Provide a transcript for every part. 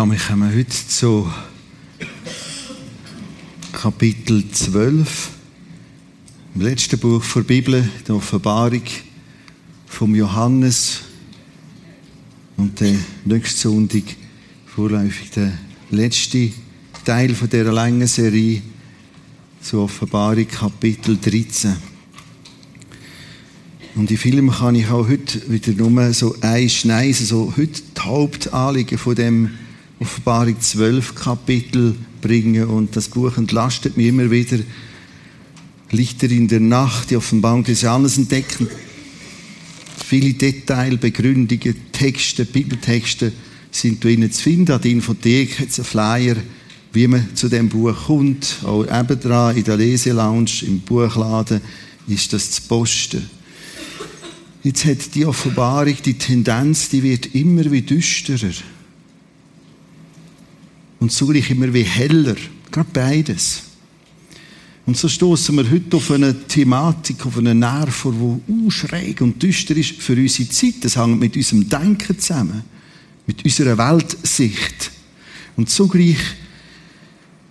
Ja, wir kommen heute zu Kapitel 12, im letzten Buch der Bibel, der Offenbarung vom Johannes. Und der nächste Sonntag vorläufig der letzte Teil von dieser langen Serie zur Offenbarung Kapitel 13. Und in Film kann ich auch heute wieder nur so ein Schneisen, so heute die Hauptanliegen von dem Offenbarung 12 Kapitel bringen und das Buch entlastet mich immer wieder. Lichter in der Nacht, die Offenbarung des Johannes entdecken. Viele Detail, Begründungen, Texte, Bibeltexte sind drinnen zu finden. An der Infothek hat es einen Flyer, wie man zu dem Buch kommt. Auch eben dran, in der Leselounge, im Buchladen ist das zu posten. Jetzt hat die Offenbarung die Tendenz, die wird immer wie düsterer. Und zugleich immer wie heller. Gerade beides. Und so stoßen wir heute auf eine Thematik, auf einen Nerv, die schräg und düster ist für unsere Zeit. Das hängt mit unserem Denken zusammen, mit unserer Weltsicht. Und zugleich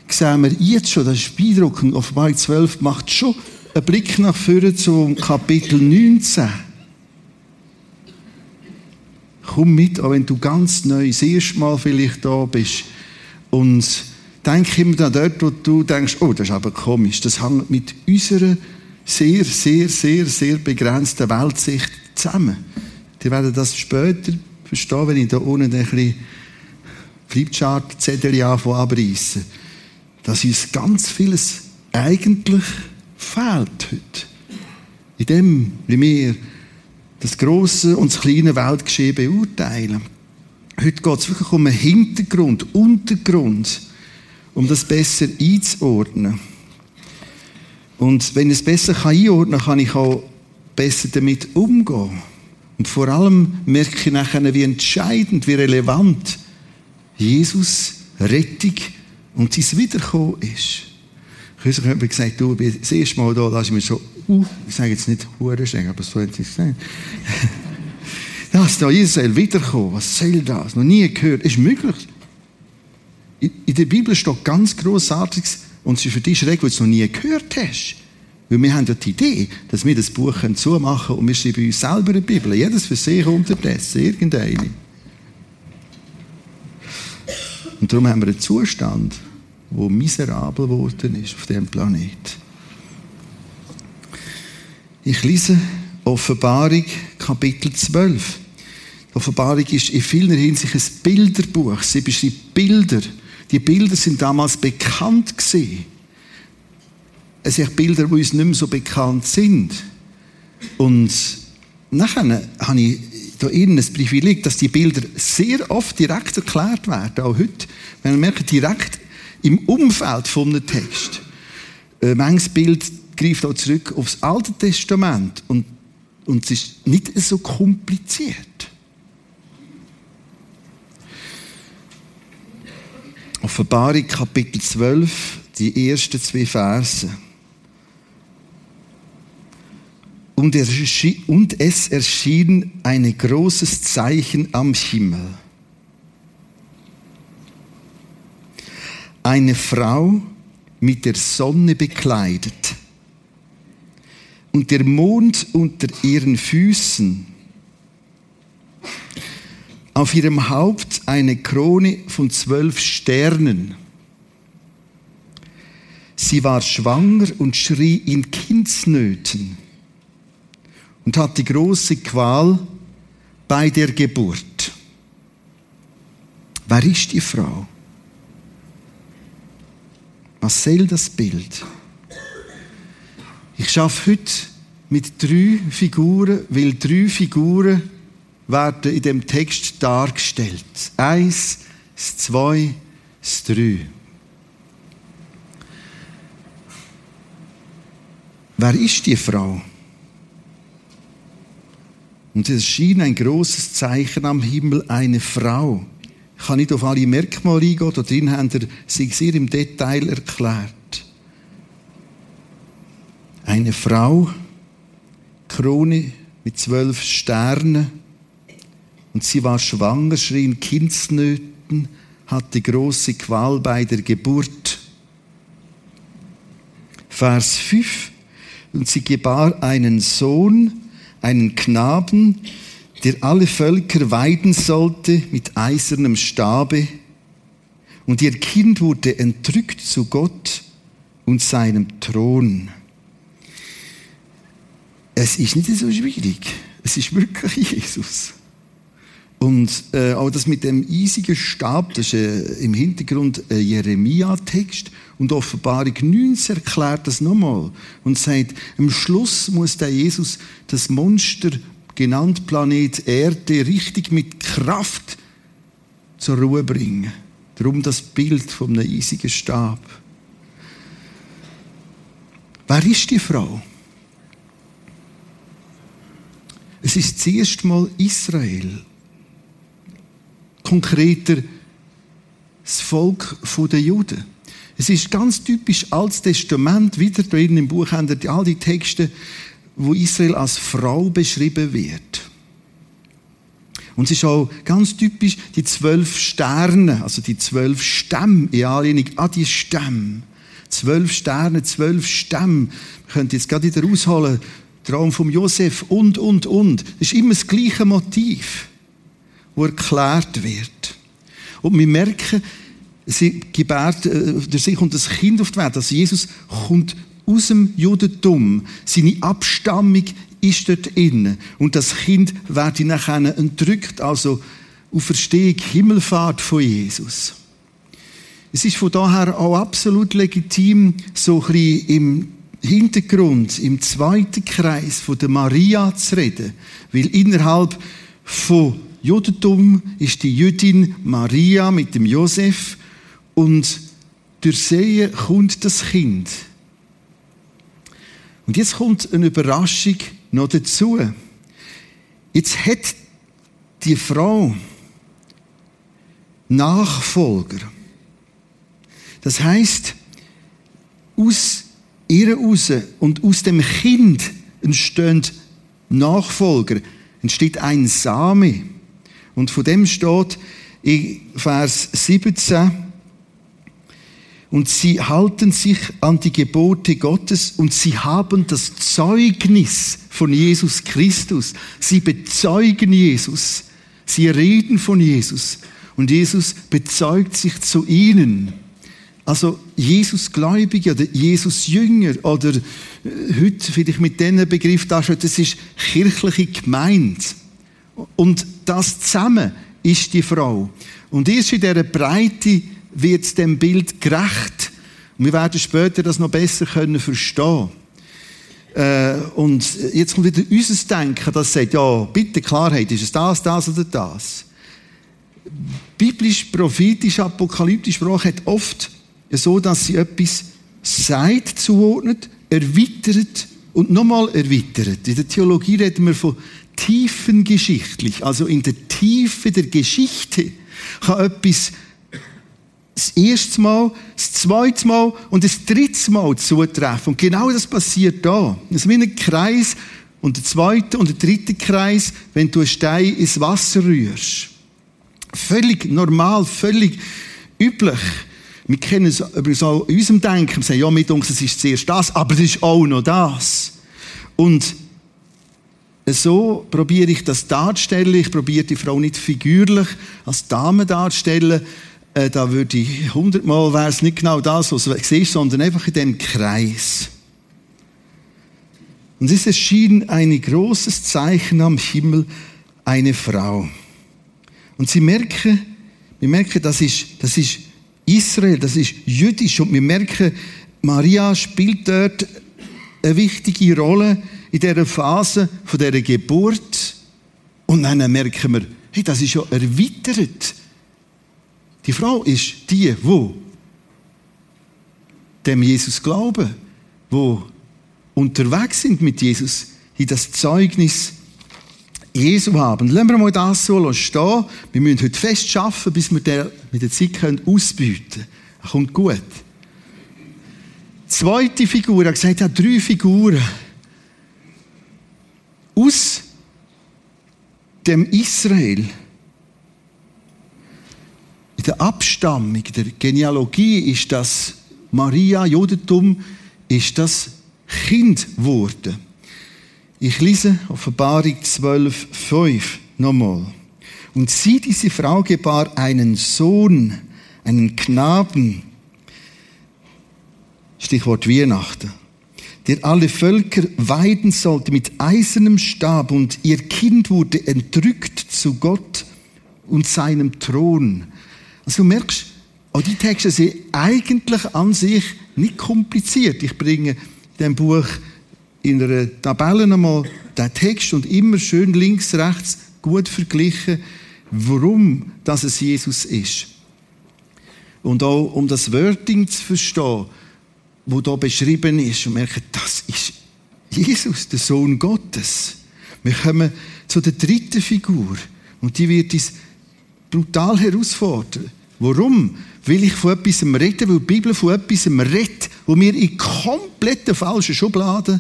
sehen wir jetzt schon, das ist beeindruckend, Offenbarung 12 macht schon einen Blick nach vorne zum Kapitel 19 komm mit, auch wenn du ganz neu das erste Mal vielleicht da bist. Und denk immer dann dort, wo du denkst, oh, das ist aber komisch. Das hängt mit unserer sehr, sehr, sehr, sehr begrenzten Weltsicht zusammen. Die werden das später verstehen, wenn ich da unten ein bisschen Flipchart-Zettel abreißen. Dass uns ganz vieles eigentlich fehlt heute. In dem, wie wir das große und das kleine Weltgeschehen beurteilen. Heute geht es wirklich um einen Hintergrund, Untergrund, um das besser einzuordnen. Und wenn ich es besser einordnen kann, kann ich auch besser damit umgehen. Und vor allem merke ich nachher, wie entscheidend, wie relevant Jesus Rettung und sein Wiederkommen ist. Kürzlich hat mir gesagt, du, das erste Mal da, da ist mir schon, uh, ich sage jetzt nicht Hurenschenk, aber so hat sie gesagt. Dass da Israel wiederkommen, was soll das? Noch nie gehört, ist möglich. In der Bibel steht ganz großartiges und es ist für dich schräg, weil du es noch nie gehört hast. Weil wir haben ja die Idee, dass wir das Buch zumachen können und wir schreiben uns selber eine Bibel. Jedes für sich unterdessen, irgendeine. Und darum haben wir einen Zustand, wo miserabel geworden ist auf dem Planet. Ich lese Offenbarung Kapitel 12. Die Offenbarung ist in vielen Hinsicht ein Bilderbuch. Sie beschreibt Bilder. Die Bilder sind damals bekannt gewesen. Es sind Bilder, die uns nicht mehr so bekannt sind. Und nachher habe ich da innen das Privileg, dass die Bilder sehr oft direkt erklärt werden. Auch heute, man merkt, direkt im Umfeld von einem Text. Äh, manches Bild greift auch zurück aufs Alte Testament und, und es ist nicht so kompliziert. Offenbarung Kapitel 12, die ersten zwei Verse. Und, es erschien ein großes Zeichen am Himmel eine Frau mit der Sonne bekleidet und der Mond unter ihren Füßen, auf ihrem Haupt eine Krone von zwölf Sternen. Sie war schwanger und schrie in Kindsnöten und hatte große Qual bei der Geburt. Wer ist die Frau? Was soll das Bild? Ich schaffe heute mit drei Figuren, weil drei Figuren werden in dem Text dargestellt. Eins, das zwei, das drei. Wer ist die Frau? Und es erschien ein großes Zeichen am Himmel, eine Frau. Ich kann nicht auf alle Merkmale eingehen, da drin haben sich sehr im Detail erklärt. Eine Frau, Krone mit zwölf Sternen, und sie war schwanger, schrie in Kindsnöten, hatte große Qual bei der Geburt. Vers 5. Und sie gebar einen Sohn, einen Knaben, der alle Völker weiden sollte mit eisernem Stabe. Und ihr Kind wurde entrückt zu Gott und seinem Thron. Es ist nicht so schwierig. Es ist wirklich Jesus. Und äh, auch das mit dem eisigen Stab, das ist äh, im Hintergrund ein Jeremia-Text. Und Offenbarung 19 erklärt das nochmal und sagt, am Schluss muss der Jesus das Monster, genannt Planet Erde, richtig mit Kraft zur Ruhe bringen. Darum das Bild vom eisigen Stab. Wer ist die Frau? Es ist zuerst mal Israel konkreter das Volk der Juden. Es ist ganz typisch Altes Testament, wieder drin im Buch haben all die Texte, wo Israel als Frau beschrieben wird. Und es ist auch ganz typisch die zwölf Sterne, also die zwölf Stämme, in Anlehnung an die Stämme. Zwölf Sterne, zwölf Stämme. Wir können jetzt gerade wieder rausholen, Traum vom Josef und, und, und. Das ist immer das gleiche Motiv wo erklärt wird. Und wir merken, sie gebärt äh, sich und das Kind auf die Welt. Also Jesus kommt aus dem Judentum. Seine Abstammung ist dort inne. Und das Kind wird nachher entrückt, also auf Verstehung, Himmelfahrt von Jesus. Es ist von daher auch absolut legitim, so ein bisschen im Hintergrund, im zweiten Kreis von der Maria zu reden. Weil innerhalb von Judentum ist die Jüdin Maria mit dem Josef und durch sie kommt das Kind. Und jetzt kommt eine Überraschung noch dazu. Jetzt hat die Frau Nachfolger. Das heißt, aus ihr raus und aus dem Kind entstehen Nachfolger, entsteht ein Same. Und von dem steht in Vers 17, und sie halten sich an die Gebote Gottes und sie haben das Zeugnis von Jesus Christus. Sie bezeugen Jesus. Sie reden von Jesus. Und Jesus bezeugt sich zu ihnen. Also Jesus Gläubige oder Jesus Jünger oder äh, heute vielleicht mit diesem Begriff da das ist kirchliche Gemeinde. Und das zusammen ist die Frau. Und erst in dieser Breite wird dem Bild gerecht. Und wir werden später das noch besser können verstehen. Äh, und jetzt kommt wieder unser Denken, das sagt, ja, bitte Klarheit, ist es das, das oder das? Biblisch, prophetisch, apokalyptisch Sprache hat oft so, dass sie etwas sagt, zuordnet, erweitert und nochmal erweitert. In der Theologie reden wir von tiefengeschichtlich, also in der Tiefe der Geschichte, kann etwas das erste Mal, das zweite Mal und das dritte Mal zutreffen. Und genau das passiert da. Es ist wie ein Kreis und der zweite und der dritte Kreis, wenn du einen Stein ins Wasser rührst. Völlig normal, völlig üblich. Wir kennen es übrigens auch in unserem Denken. Wir sagen, ja, mit uns, es ist zuerst das, aber es ist auch noch das. Und so probiere ich das darzustellen. Ich probiere die Frau nicht figürlich als Dame darzustellen. Äh, da würde ich hundertmal wäre es nicht genau das, was du siehst, sondern einfach in dem Kreis. Und es erschien ein großes Zeichen am Himmel, eine Frau. Und sie merken, wir merken, das ist, das ist Israel, das ist jüdisch. Und wir merken, Maria spielt dort eine wichtige Rolle in dieser Phase von dieser Geburt. Und dann merken wir, hey, das ist ja erweitert. Die Frau ist die, wo dem Jesus glauben, wo unterwegs sind mit Jesus, die das Zeugnis Jesu haben. Lassen wir mal das so stehen. Wir müssen heute fest arbeiten, bis wir den mit der Zeit ausbieten können. Das kommt gut. Zweite Figur, er gesagt, hat drei Figuren aus dem Israel in der Abstammung, der Genealogie ist das Maria, Judentum, ist das Kind geworden. Ich lese Offenbarung 12, 5 nochmal. Und sie, diese Frau, gebar einen Sohn, einen Knaben, Stichwort Weihnachten, der alle Völker weiden sollte mit eisernem Stab und ihr Kind wurde entrückt zu Gott und seinem Thron. Also du merkst, auch die Texte sind eigentlich an sich nicht kompliziert. Ich bringe in dem Buch in einer Tabelle einmal den Text und immer schön links, rechts gut verglichen, warum das es Jesus ist. Und auch um das Wording zu verstehen, wo da beschrieben ist und merken, das ist Jesus, der Sohn Gottes. Wir kommen zu der dritten Figur und die wird uns brutal herausfordern. Warum? Will ich von etwas reden, weil die Bibel von etwas redet, wo wir in kompletten falschen Schubladen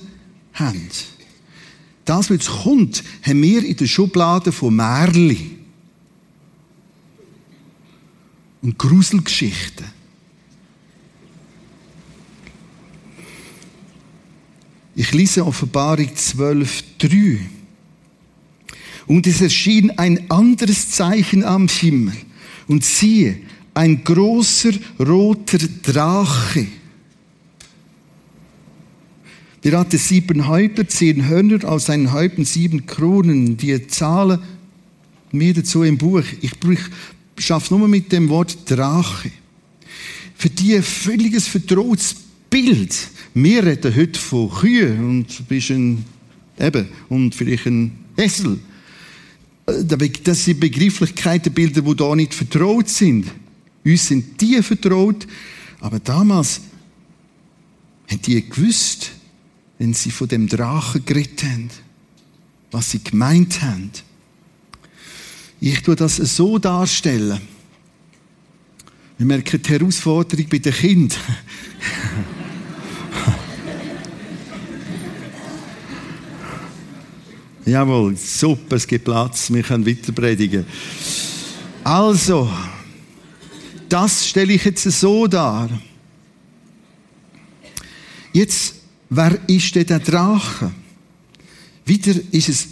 haben. Das, was jetzt kommt, haben wir in der Schublade von Märli und Gruselgeschichten. Ich lese Offenbarung 12,3. Und es erschien ein anderes Zeichen am Himmel. Und siehe, ein großer roter Drache. Der hatte sieben Häupter, zehn Hörner, aus seinen Häupten sieben Kronen. Die Zahlen mir dazu im Buch. Ich schaffe nur mit dem Wort Drache. Für die ein völliges vertrautes Bild. Wir reden heute von Kühen und ein bisschen, eben, und vielleicht ein Esel. Das sind Begrifflichkeiten, Bilder, die da nicht vertraut sind. Uns sind die vertraut, aber damals haben die gewusst, wenn sie von dem Drachen geredet haben, was sie gemeint haben. Ich tue das so darstellen. Wir merken die Herausforderung bei den Kindern. Jawohl, super, es gibt Platz, wir können weiter predigen. Also, das stelle ich jetzt so dar. Jetzt, wer ist denn der Drache? Wieder ist es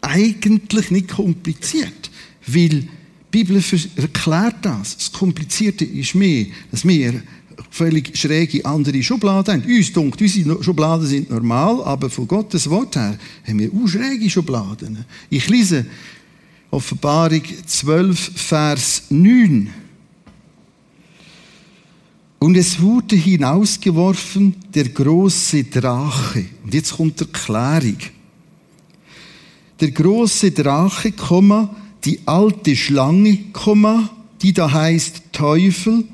eigentlich nicht kompliziert, weil die Bibel erklärt das. Das Komplizierte ist mehr, dass wir völlig schräge andere Schubladen haben. Uns denkt, unsere Schubladen sind normal, aber von Gottes Wort her haben wir auch schräge Schubladen. Ich lese Offenbarung 12, Vers 9. Und es wurde hinausgeworfen der große Drache. Und jetzt kommt die Erklärung. Der große Drache, die alte Schlange, die da heißt Teufel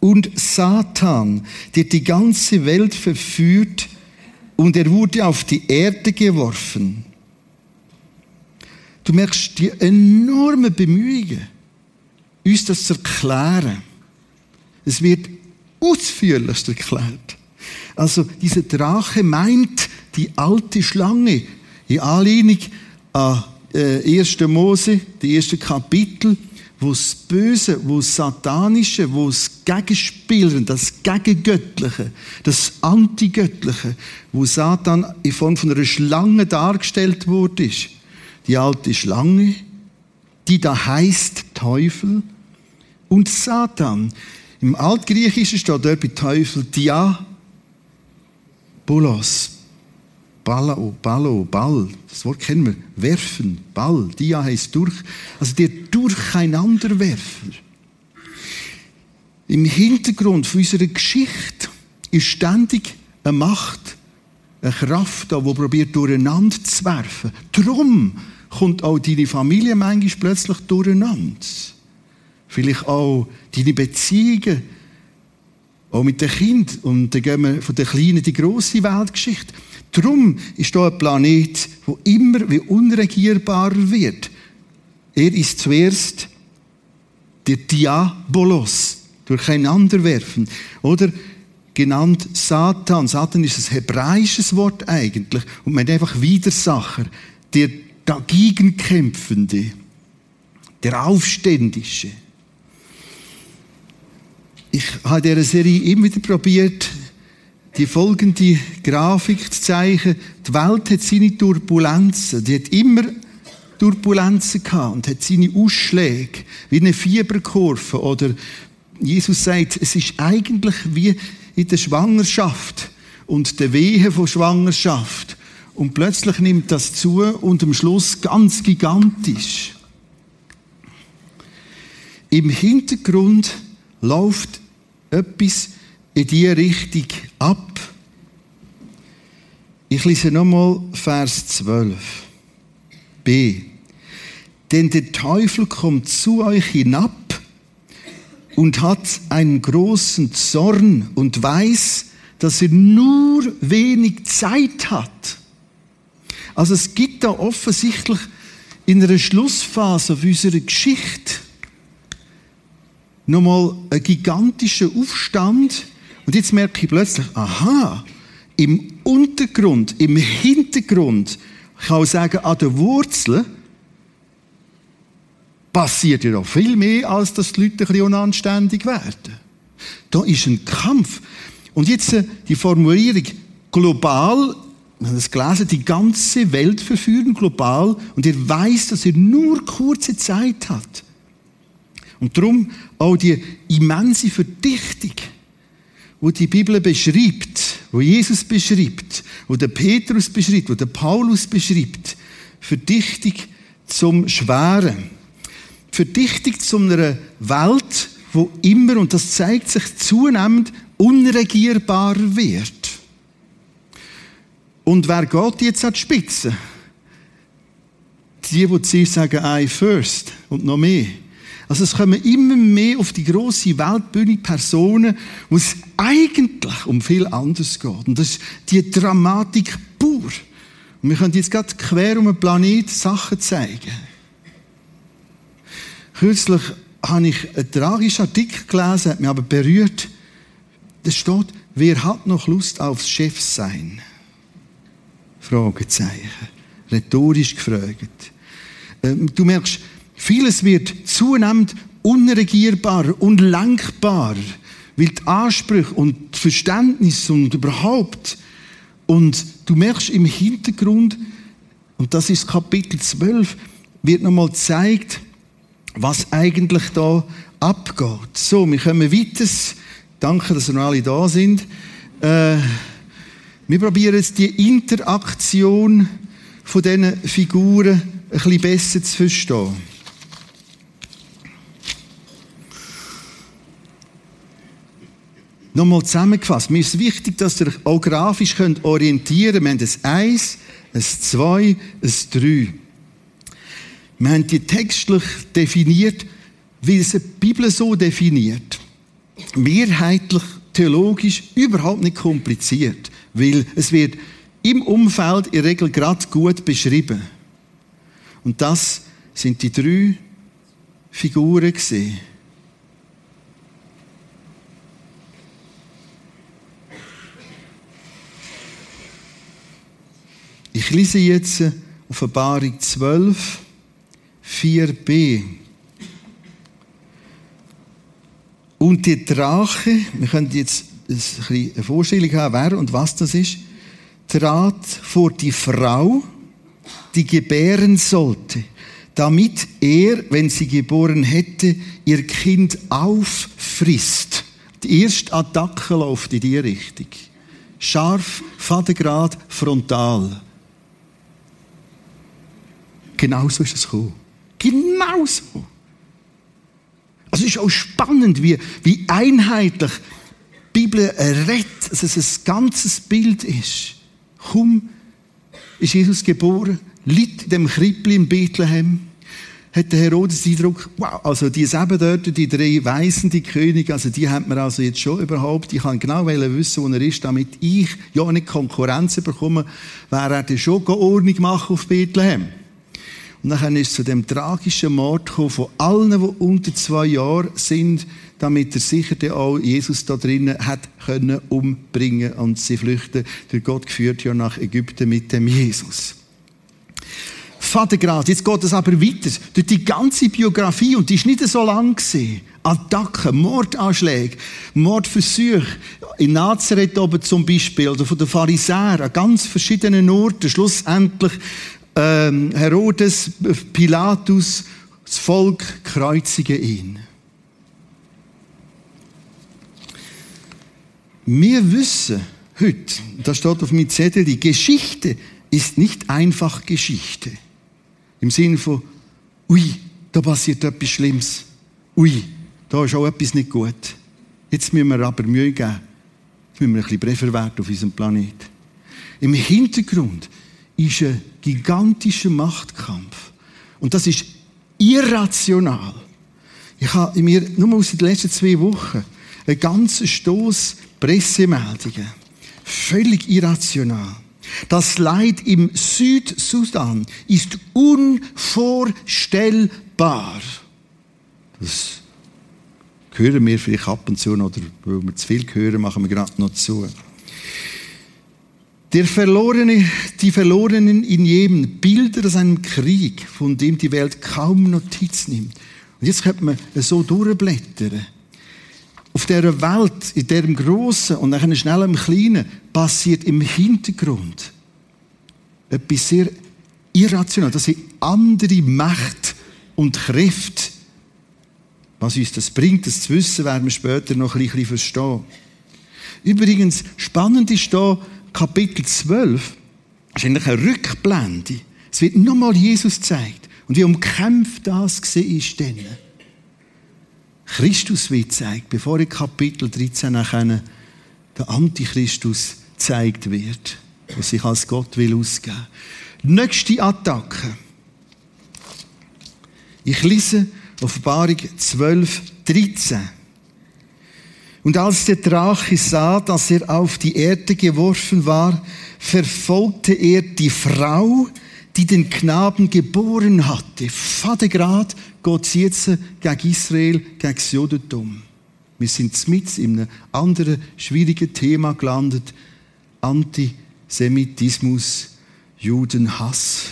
und Satan, der die ganze Welt verführt, und er wurde auf die Erde geworfen. Du merkst die enormen Bemühungen, uns das zu erklären. Es wird ausführlichst erklärt. Also, dieser Drache meint die alte Schlange in Anlehnung an äh, 1. Mose, die ersten Kapitel, wo das Böse, wo das Satanische, wo das Gegenspielen, das Gegengöttliche, das Antigöttliche, wo Satan in Form von einer Schlange dargestellt wurde, die alte Schlange, die da heißt Teufel und Satan. Im Altgriechischen steht dort bei Teufel Diabolos. Ballo, Ballo, Ball. Das Wort kennen wir. Werfen, Ball. Dia heißt durch. Also der Durcheinanderwerfer. Im Hintergrund unserer Geschichte ist ständig eine Macht, eine Kraft da, die probiert durcheinander zu werfen. Darum kommt auch deine Familie manchmal plötzlich durcheinander. Vielleicht auch deine Beziehungen, auch mit den Kindern. Und dann gehen wir von der kleinen in die grosse Weltgeschichte. Darum ist hier ein Planet, der immer wie unregierbarer wird. Er ist zuerst der Diabolos, durcheinanderwerfen. Oder genannt Satan. Satan ist ein hebräisches Wort eigentlich. Und man einfach Widersacher, der dagegen kämpfende, der Aufständische. Ich habe in dieser Serie immer wieder probiert, die folgende Grafik zu zeigen. Die Welt hat seine Turbulenzen. Die hat immer Turbulenzen gehabt und hat seine Ausschläge, wie eine Fieberkurve. Oder Jesus sagt, es ist eigentlich wie in der Schwangerschaft und der Wehe von Schwangerschaft. Und plötzlich nimmt das zu und am Schluss ganz gigantisch. Im Hintergrund läuft etwas in diese Richtung ab. Ich lese nochmal Vers 12. B. Denn der Teufel kommt zu euch hinab und hat einen großen Zorn und weiß, dass er nur wenig Zeit hat. Also es gibt da offensichtlich in einer Schlussphase unserer Geschichte nochmal einen gigantischen Aufstand. Und jetzt merke ich plötzlich, aha, im Untergrund, im Hintergrund, ich kann auch sagen, an den Wurzeln, passiert ja noch viel mehr, als dass die Leute ein bisschen unanständig werden. Da ist ein Kampf. Und jetzt äh, die Formulierung global, wir haben das gelesen, die ganze Welt verführen global und er weiß, dass er nur kurze Zeit hat. Und darum auch die immense Verdichtung, wo die Bibel beschreibt, wo Jesus beschreibt, wo der Petrus beschreibt, wo der Paulus beschreibt, Verdichtung zum Schweren. Verdichtung zu einer Welt, wo immer, und das zeigt sich zunehmend, unregierbarer wird. Und wer geht jetzt an die Spitze? Die, die zuerst sagen, I first und noch mehr. Also es kommen immer mehr auf die große Weltbühne Personen, wo es eigentlich um viel anderes geht. Und das ist die Dramatik pur. Und wir können jetzt gerade quer um den Planet Sachen zeigen. Kürzlich habe ich einen tragischen Artikel gelesen, hat mich aber berührt. Da steht, wer hat noch Lust aufs Chefsein? Fragezeichen. Rhetorisch gefragt. Ähm, du merkst, vieles wird zunehmend unregierbar, unlenkbar, weil die Ansprüche und das Verständnis und überhaupt und du merkst im Hintergrund, und das ist Kapitel 12, wird nochmal gezeigt, was eigentlich da abgeht. So, wir kommen weiter. Danke, dass wir alle da sind. Äh, wir probieren jetzt die Interaktion von diesen Figuren ein bisschen besser zu verstehen. Nochmal zusammengefasst. Mir ist wichtig, dass ihr euch auch grafisch könnt orientieren könnt. Wir haben ein 1, ein 2, ein 3. Wir haben die textlich definiert, wie es die Bibel so definiert. Mehrheitlich, theologisch, überhaupt nicht kompliziert. Weil es wird im Umfeld in der Regel gerade gut beschrieben. Und das sind die drei Figuren gesehen. Lese jetzt Offenbarung 12, 4b. Und die Drache, wir können jetzt eine Vorstellung haben, wer und was das ist, trat vor die Frau, die gebären sollte, damit er, wenn sie geboren hätte, ihr Kind auffrisst. Die erste Attacke läuft in die Richtung. Scharf, Vatergrad, frontal. Genauso ist es gekommen. Genauso. Also es ist auch spannend, wie, wie einheitlich die Bibel redet, dass es ein ganzes Bild ist. Kaum ist Jesus geboren, liegt in dem Krippli in Bethlehem, hat der Herodes den Eindruck, wow, also die sieben dort, die drei Weißen, die Könige, also die hat man also jetzt schon überhaupt, ich kann genau wissen, wo er ist, damit ich ja nicht Konkurrenz bekomme, wäre er dann schon Ordnung machen auf Bethlehem. Und dann ist es zu dem tragischen Mord gekommen von allen, die unter zwei Jahren sind, damit er sicher auch Jesus da drinnen hat können umbringen und sie flüchten. Der Gott geführt ja nach Ägypten mit dem Jesus. Vatergrad, jetzt geht es aber weiter. Durch die ganze Biografie, und die ist nicht so lang gesehen, Attacken, Mordanschläge, Mordversuche. In Nazareth oben zum Beispiel, oder von den Pharisäern, an ganz verschiedenen Orten. Schlussendlich ähm, Herodes, Pilatus, das Volk kreuzigen ihn. Wir wissen heute, das steht auf meinem Zettel, die Geschichte ist nicht einfach Geschichte. Im Sinne von, ui, da passiert etwas Schlimmes. Ui, da ist auch etwas nicht gut. Jetzt müssen wir aber Mühe geben. Jetzt müssen wir ein bisschen Brefer werden auf unserem Planet. Im Hintergrund ist ein gigantischer Machtkampf. Und das ist irrational. Ich habe mir nur aus den letzten zwei Wochen einen ganzen Stoß Pressemeldungen. Völlig irrational. Das Leid im Südsudan ist unvorstellbar. Das hören wir vielleicht ab und zu, oder weil wir zu viel hören, machen wir gerade noch zu. Der Verlorene, die Verlorenen in Jemen, Bilder aus einem Krieg, von dem die Welt kaum Notiz nimmt. Und jetzt könnte man so durchblättern. Auf dieser Welt, in diesem Grossen und dann schnell im Kleinen, passiert im Hintergrund etwas sehr irrational. Das sind andere Mächte und Kräfte. Was uns das bringt, das zu wissen, werden wir später noch ein bisschen verstehen. Übrigens, spannend ist hier, Kapitel 12, ist eigentlich eine Rückblende. Es wird nochmal Jesus gezeigt. Und wie umkämpft das ist dann. Christus wird gezeigt, bevor in Kapitel 13 nachher der Antichristus gezeigt wird, der sich als Gott will ausgeben. Nächste Attacke. Ich lese Offenbarung 12, 13. Und als der Drache sah, dass er auf die Erde geworfen war, verfolgte er die Frau, die den Knaben geboren hatte. Vatergrad geht es jetzt gegen Israel, gegen das Judentum. Wir sind mit in einem anderen schwierigen Thema gelandet. Antisemitismus, Judenhass.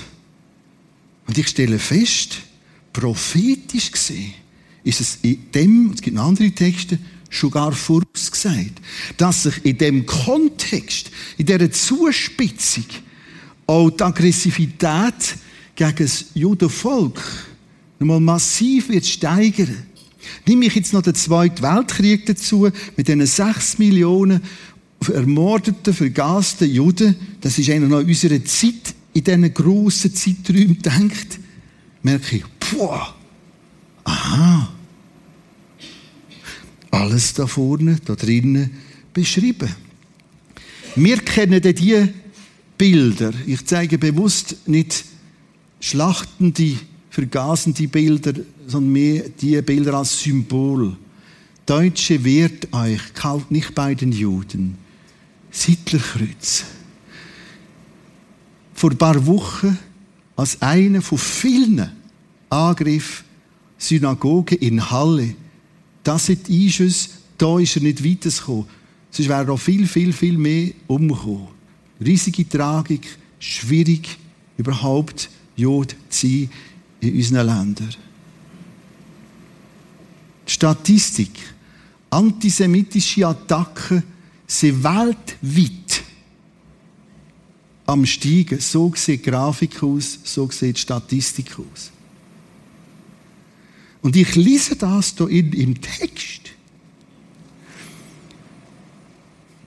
Und ich stelle fest, prophetisch gesehen, ist es in dem, es gibt andere Texte, schon gar vorausgesagt, dass sich in dem Kontext, in dieser Zuspitzung, auch die Aggressivität gegen das Judenvolk nochmal massiv wird steigern. Nimm ich jetzt noch den Zweiten Weltkrieg dazu, mit diesen sechs Millionen ermordeten, vergasten Juden, das ist einer noch unserer Zeit, in diesen grossen Zeiträumen denkt, merke ich, boah, aha, alles da vorne, da drinnen beschrieben. Wir kennen die Bilder. Ich zeige bewusst nicht schlachtende, vergasende Bilder, sondern mehr die Bilder als Symbol. Deutsche wehrt euch, kauft nicht bei den Juden. Sittlerkreuz. Vor ein paar Wochen als einer von vielen Angriffen Synagoge in Halle. Das sind die Einschüsse, da ist er nicht weitergekommen. Sonst wäre noch viel, viel, viel mehr umgekommen. Riesige Tragik, schwierig, überhaupt Jod zu sein in unseren Ländern. Statistik. Antisemitische Attacken sind weltweit am Steigen. So sieht die Grafik aus, so sieht die Statistik aus. Und ich lese das hier im Text.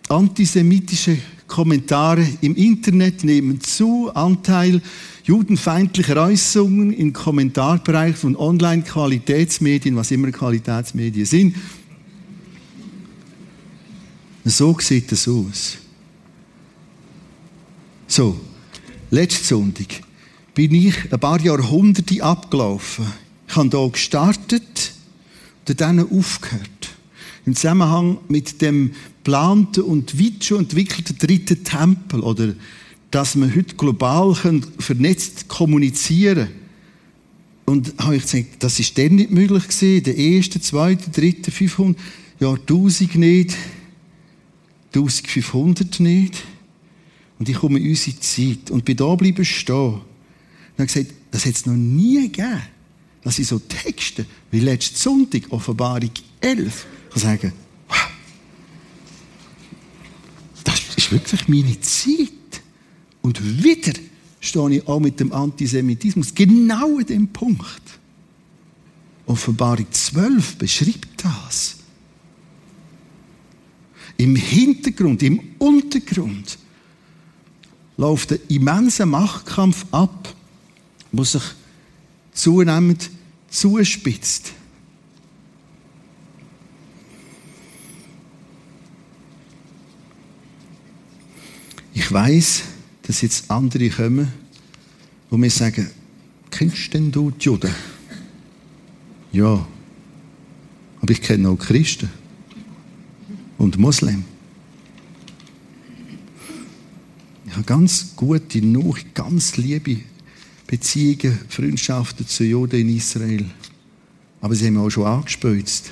Antisemitische Kommentare im Internet nehmen zu, Anteil judenfeindlicher Äußerungen im Kommentarbereich von Online-Qualitätsmedien, was immer Qualitätsmedien sind. So sieht es aus. So, letzten Sonntag bin ich ein paar Jahrhunderte abgelaufen. Ich habe hier gestartet und dann aufgehört. Im Zusammenhang mit dem geplanten und weit schon entwickelten dritten Tempel oder dass wir heute global vernetzt kommunizieren können. Und habe ich gesagt, das ist dann nicht möglich gewesen, der erste, zweite, dritte, 500, ja, 1000 nicht, 1500 nicht. Und ich komme in unsere Zeit und bin da bleiben stehen. Und habe gesagt, das hat es noch nie gegeben dass ich so Texte wie letzten Sonntag, Offenbarung 11, kann sagen, wow, das ist wirklich meine Zeit. Und wieder stehe ich auch mit dem Antisemitismus genau an dem Punkt. Offenbarung 12 beschreibt das. Im Hintergrund, im Untergrund läuft ein immenser Machtkampf ab, wo sich zunehmend zuspitzt. Ich weiß, dass jetzt andere kommen, wo mir sagen, kennst denn du die Juden? Ja, aber ich kenne auch Christen und Muslim. Ich habe ganz gute, noch ganz liebe Beziehungen, Freundschaften zu Juden in Israel. Aber sie haben auch schon angespült.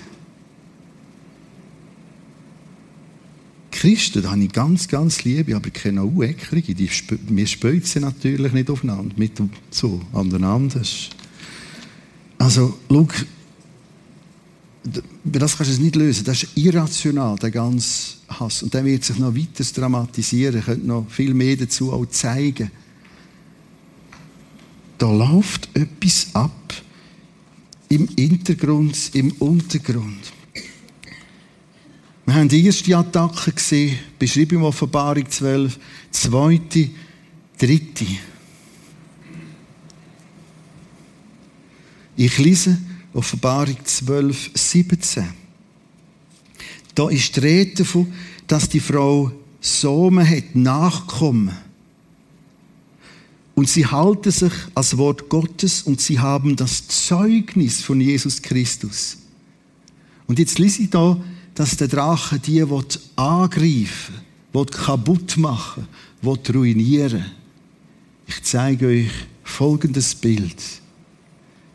Christen, da habe ich ganz, ganz liebe, aber ich kenne auch Eckrige, die wir spözen natürlich nicht aufeinander, mit so, aneinander. Also, schau, das kannst du nicht lösen. Das ist irrational, der ganze Hass. Und der wird sich noch weiter dramatisieren. Ich könnte noch viel mehr dazu auch zeigen. Da läuft etwas ab. Im Hintergrund, im Untergrund. Wir haben die erste Attacke gesehen, beschrieben in Offenbarung 12, zweite, dritte. Ich lese Offenbarung 12, 17. Da ist die Rede davon, dass die Frau Sohn hat, Nachkommen. Und sie halten sich als Wort Gottes und sie haben das Zeugnis von Jesus Christus. Und jetzt lese ich da, dass der Drache die angreifen will, kaputt machen, will ruinieren. Ich zeige euch folgendes Bild.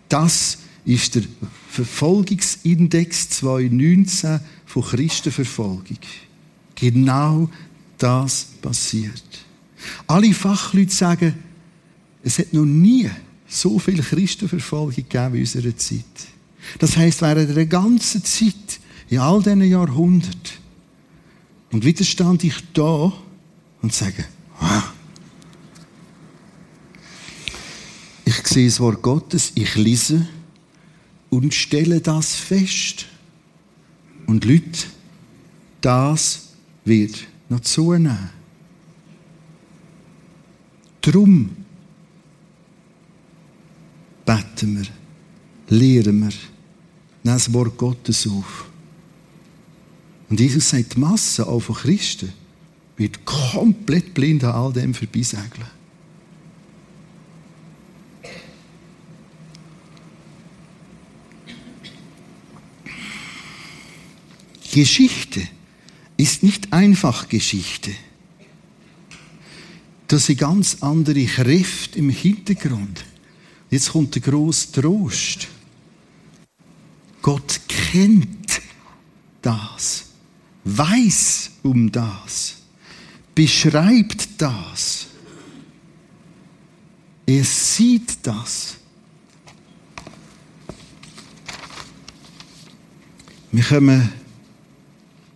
Das ist der Verfolgungsindex 2019 von Christenverfolgung. Genau das passiert. Alle Fachleute sagen, es hat noch nie so viel Christenverfolgung gegeben in unserer Zeit. Das heißt, während der ganzen Zeit, in all diesen Jahrhunderten, und wieder stand ich da und sage, ah, ich sehe das Wort Gottes, ich lese, und stelle das fest. Und Leute, das wird noch zunehmen. Drum beten wir, lehren wir, nehmen das Wort Gottes auf. Und Jesus sagt, die Masse auch von Christen wird komplett blind an all dem vorbeisegeln. Geschichte ist nicht einfach Geschichte. Das sind ganz andere Kräfte im Hintergrund. Jetzt kommt der große Trost. Gott kennt das, weiß um das, beschreibt das. Er sieht das. Wir kommen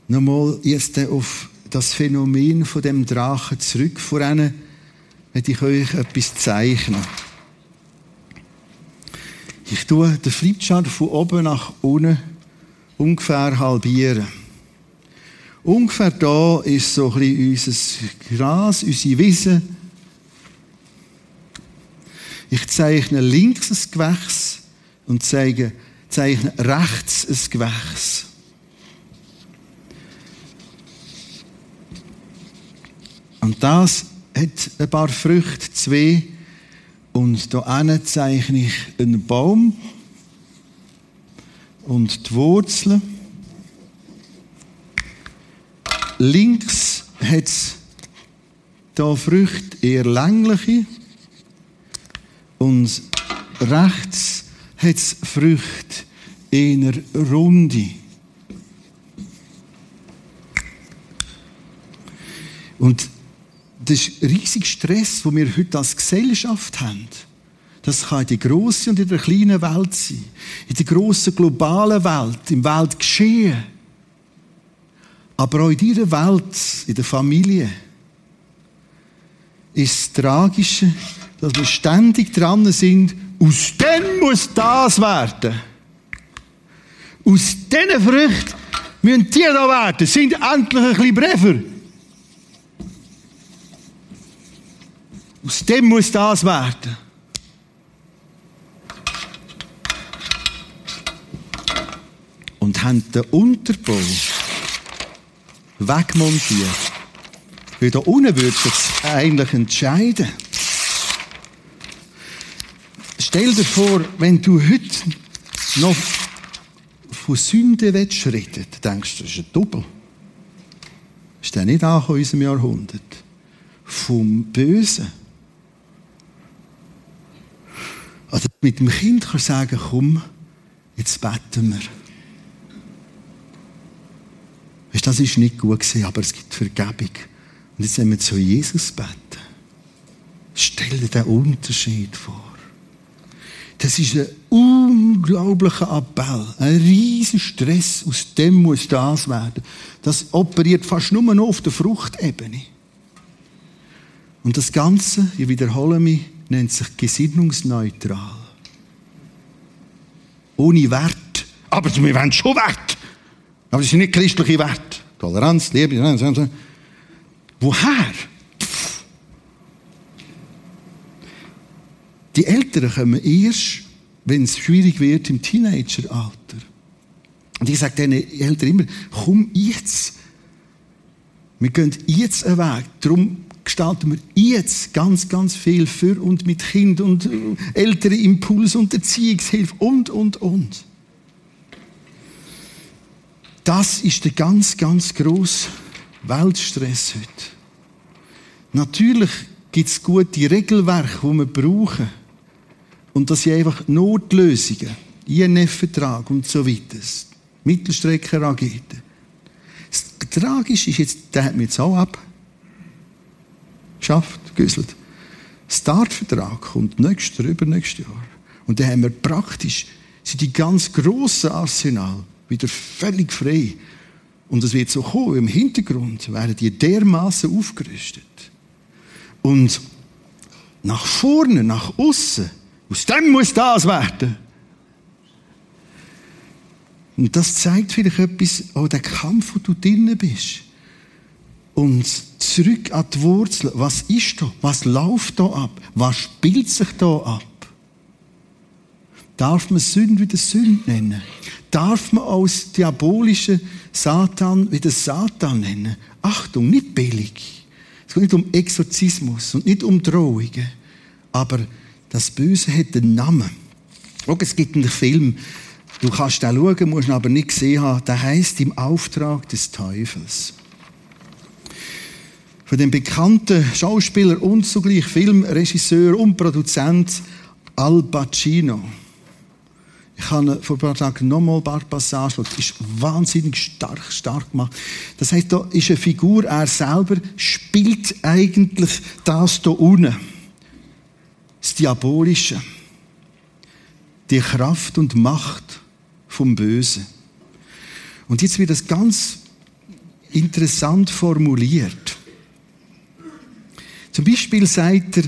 nochmal jetzt auf das Phänomen von dem Drachen zurück. Vorhin werde ich euch etwas zeichnen. Ich tue den Flipchart von oben nach unten ungefähr halbieren. Ungefähr da ist so ein bisschen unser Gras, unsere Wiese. Ich zeichne links ein Gewächs und zeige, zeichne rechts ein Gewächs. Und das hat ein paar Früchte, zwei. Und hier zeichne ich einen Baum und die Wurzeln. Links hat es hier Früchte eher längliche und rechts hat es Früchte eher runde. Und das ist riesig Stress, den wir heute als Gesellschaft haben. Das kann in der grossen und in der kleinen Welt sein. In der grossen globalen Welt, im Weltgeschehen. Aber auch in dieser Welt, in der Familie, ist das Tragische, dass wir ständig dran sind, aus dem muss das werden. Aus diesen Früchten müssen die da werden, sind endlich ein bisschen Brefer. Aus dem muss das werden. Und haben den Unterbau wegmontiert. Weil da unten würde sich eigentlich entscheiden. Stell dir vor, wenn du heute noch von Sünde willst denkst du, das ist ein Doppel. Ist der nicht auch in unserem Jahrhundert? Vom Bösen. Also mit dem Kind kannst du sagen, komm, jetzt beten wir. Weißt, das ist nicht gut aber es gibt Vergebung. Und jetzt wenn wir zu Jesus beten. Stell dir den Unterschied vor. Das ist ein unglaublicher Appell, ein riesiger Stress. Aus dem muss das werden. Das operiert fast nur noch auf der Fruchtebene. Und das Ganze, ich wiederhole mich, nennt sich gesinnungsneutral. Ohne Wert. Aber wir wollen schon Wert. Aber das sind nicht christliche Werte. Toleranz, Liebe, woher? Die Eltern kommen erst, wenn es schwierig wird im Teenageralter. Und ich sage den Eltern immer, komm jetzt. Wir gehen jetzt einen Weg. Darum gestalten wir jetzt ganz, ganz viel für und mit Kind und äh, ältere Impuls und Erziehungshilfe und, und, und. Das ist der ganz, ganz grosse Weltstress heute. Natürlich gibt es gute Regelwerke, die wir brauchen. Und das sind einfach Notlösungen. INF-Vertrag und so weiter. Mittelstreckenraketen. Das Tragische ist jetzt, der hat mir jetzt auch ab geschafft, güsselt. Startvertrag kommt nächstes oder übernächstes Jahr. Und dann haben wir praktisch, sind die ganz grossen Arsenal wieder völlig frei. Und es wird so kommen, im Hintergrund werden die dermaßen aufgerüstet. Und nach vorne, nach außen, aus dem muss das werden. Und das zeigt vielleicht etwas, auch der Kampf, wo du drinnen bist. Und zurück an die Wurzel. Was ist da? Was läuft da ab? Was spielt sich da ab? Darf man Sünde wieder Sünde nennen? Darf man aus diabolischen Satan wieder Satan nennen? Achtung, nicht billig. Es geht nicht um Exorzismus und nicht um Drohungen. Aber das Böse hat einen Namen. Schau, es gibt einen Film, du kannst den schauen, musst ihn aber nicht gesehen haben, der heißt Im Auftrag des Teufels von dem bekannten Schauspieler und zugleich Filmregisseur und Produzent Al Pacino. Ich habe vor ein paar Tagen nochmal ein paar Passagen Das ist wahnsinnig stark, stark gemacht. Das heißt, da ist eine Figur, er selber spielt eigentlich das hier unten. Das Diabolische. Die Kraft und Macht vom Bösen. Und jetzt wird das ganz interessant formuliert. Zum Beispiel sagt er,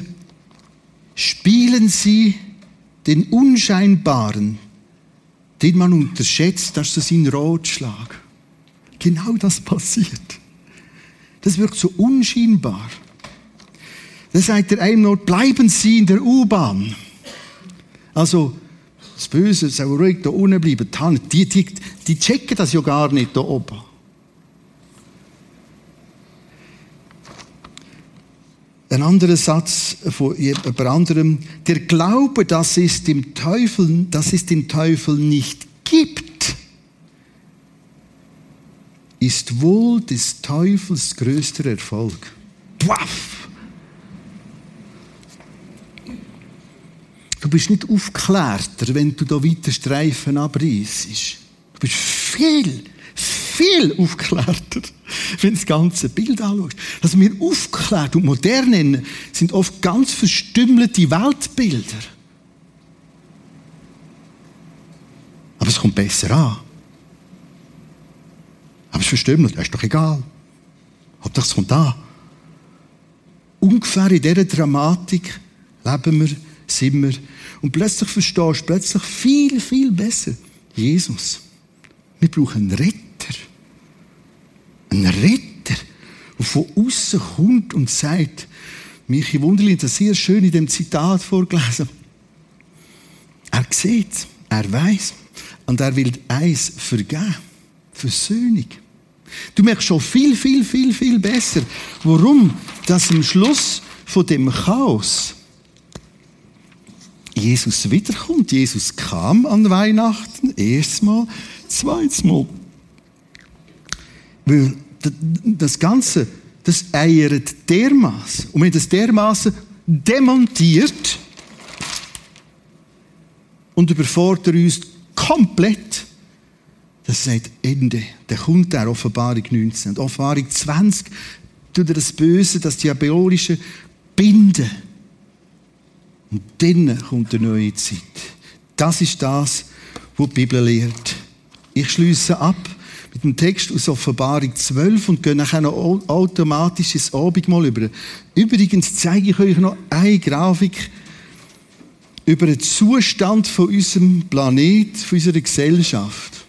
spielen Sie den Unscheinbaren, den man unterschätzt, das ist sein Rotschlag. Genau das passiert. Das wirkt so unscheinbar. Da sagt er einem noch, bleiben Sie in der U-Bahn. Also, das Böse soll ruhig da unten bleiben. Die, die, die checken das ja gar nicht da oben. Ein anderer Satz von jemand anderem. Der Glaube, dass es dem Teufel, dass es den Teufel nicht gibt, ist wohl des Teufels größter Erfolg. Puff! Du bist nicht aufgeklärter, wenn du da weiter Streifen abreißt. Du bist viel viel aufklärter, wenn du das ganze Bild anschaust. Was wir aufklärt und modern nennen, sind oft ganz verstümmelte Weltbilder. Aber es kommt besser an. Aber es ist verstümmelt, das ist doch egal. Hauptsache es kommt an. Ungefähr in dieser Dramatik leben wir, sind wir. Und plötzlich verstehst du plötzlich viel, viel besser Jesus. Wir brauchen einen Retter. Einen Retter, der von außen kommt und sagt, Michi Wunderlin hat das sehr schön in dem Zitat vorgelesen. Er sieht, er weiß und er will eins vergeben. Versöhnung. Du merkst schon viel, viel, viel, viel besser, warum das am Schluss von dem Chaos Jesus wiederkommt. Jesus kam an Weihnachten, erstes Mal, zweites Mal. Weil das Ganze, das eiert dermaßen. Und wenn das dermaßen demontiert und überfordert uns komplett, das sagt Ende. Der kommt der Offenbarung 19. Und Offenbarung 20 tut das Böse, das Diabolische binden. Und dann kommt eine neue Zeit. Das ist das, was die Bibel lehrt. Ich schließe ab mit dem Text aus Offenbarung 12 und gehe nachher noch automatisch ins Abendmahl über. Übrigens zeige ich euch noch eine Grafik über den Zustand von unserem Planet, von unserer Gesellschaft.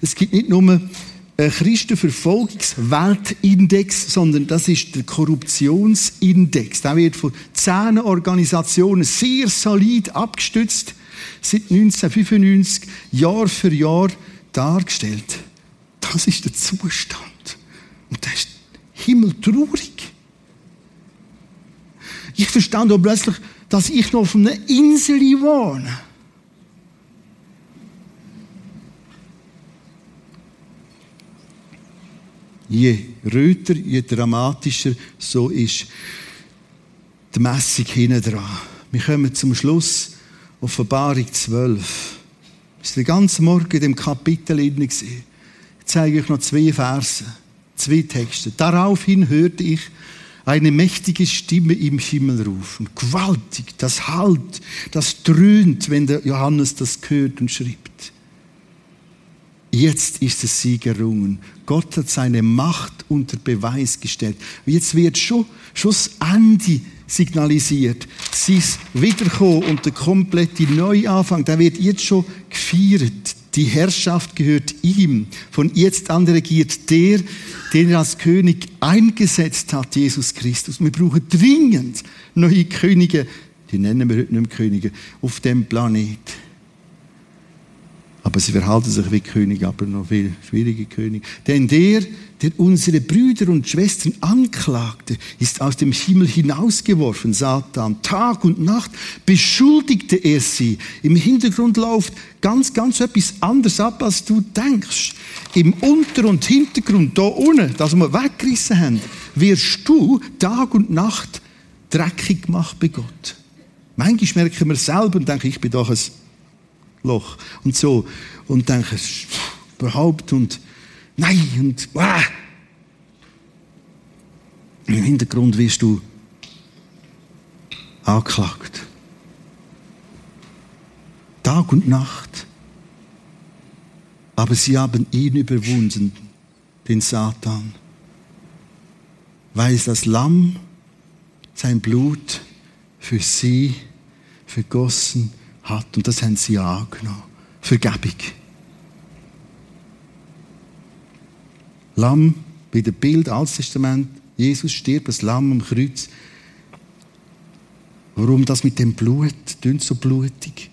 Es gibt nicht nur einen Christenverfolgungsweltindex, sondern das ist der Korruptionsindex. Der wird von zehn Organisationen sehr solid abgestützt, seit 1995 Jahr für Jahr dargestellt. Das ist der Zustand. Und das ist himmeltraurig. Ich verstand auch plötzlich, dass ich noch auf einer Insel wohne. Je röter, je dramatischer, so ist die Messung hinten dran. Wir kommen zum Schluss, Offenbarung 12. Das ist den ganzen Morgen in dem Kapitel drin. Ich zeige euch noch zwei Verse, zwei Texte. Daraufhin hörte ich eine mächtige Stimme im Himmel rufen. Gewaltig, das halt, das dröhnt, wenn der Johannes das hört und schreibt. Jetzt ist es Sieg errungen. Gott hat seine Macht unter Beweis gestellt. Jetzt wird schon, schon das Ende signalisiert. Sein Wiederkommen und der komplette Neuanfang, der wird jetzt schon gefeiert. Die Herrschaft gehört ihm. Von jetzt an regiert der, den er als König eingesetzt hat, Jesus Christus. Wir brauchen dringend neue Könige, die nennen wir heute nicht mehr Könige, auf dem Planet. Aber sie verhalten sich wie König, aber noch viel schwierige König. Denn der, der unsere Brüder und Schwestern anklagte, ist aus dem Himmel hinausgeworfen, Satan. Tag und Nacht beschuldigte er sie. Im Hintergrund läuft ganz, ganz etwas anderes ab, als du denkst. Im Unter- und Hintergrund, da unten, das wir weggerissen haben, wirst du Tag und Nacht dreckig gemacht bei Gott. Manchmal merken wir selber und denken, ich bin doch ein Loch. Und so. Und denken, überhaupt und nein und ah. Im Hintergrund wirst du angeklagt. Tag und Nacht. Aber sie haben ihn überwunden, den Satan, weil das Lamm sein Blut für sie vergossen hat. Und das haben sie angenommen. Vergebung. Lamm, bei dem Bild Altes Testament, Jesus stirbt als Lamm am Kreuz. Warum das mit dem Blut, klingt so blutig?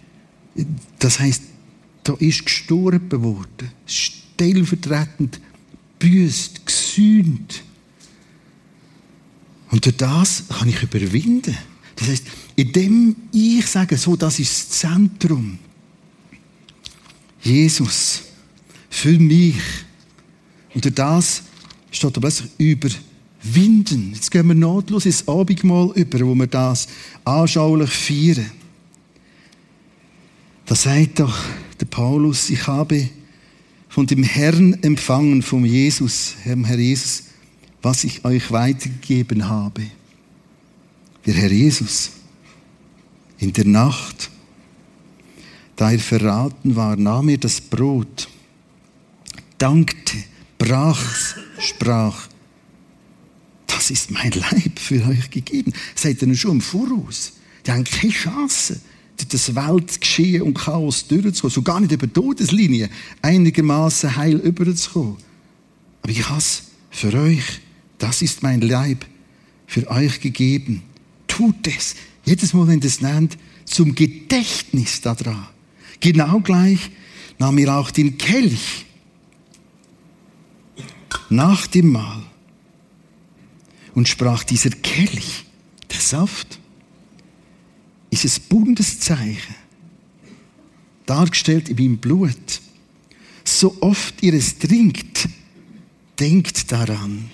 Das heißt, da ist gestorben worden, stellvertretend büßt, gesühnt. Und durch das kann ich überwinden. Das heißt, indem ich sage, so, das ist das Zentrum. Jesus, für mich. Und durch das steht da plötzlich überwinden. Jetzt gehen wir notlos ins Abendmahl über, wo wir das anschaulich feiern. Da sagt doch der Paulus, ich habe von dem Herrn empfangen, vom Jesus, Herrn Herr Jesus, was ich euch weitergegeben habe der Herr Jesus in der Nacht, da er verraten war, nahm er das Brot, dankte, brach's, sprach, das ist mein Leib für euch gegeben. Seid ihr schon im Voraus? Die haben keine Chance, durch das Weltgeschehen und Chaos durchzukommen, so gar nicht über Todeslinie einigermaßen heil überzukommen. Aber ich hasse für euch, das ist mein Leib für euch gegeben. Tut es, jedes Mal, wenn es nennt, zum Gedächtnis daran. Genau gleich nahm er auch den Kelch nach dem Mahl und sprach, dieser Kelch, der Saft, ist es Bundeszeichen, dargestellt in meinem Blut. So oft ihr es trinkt, denkt daran.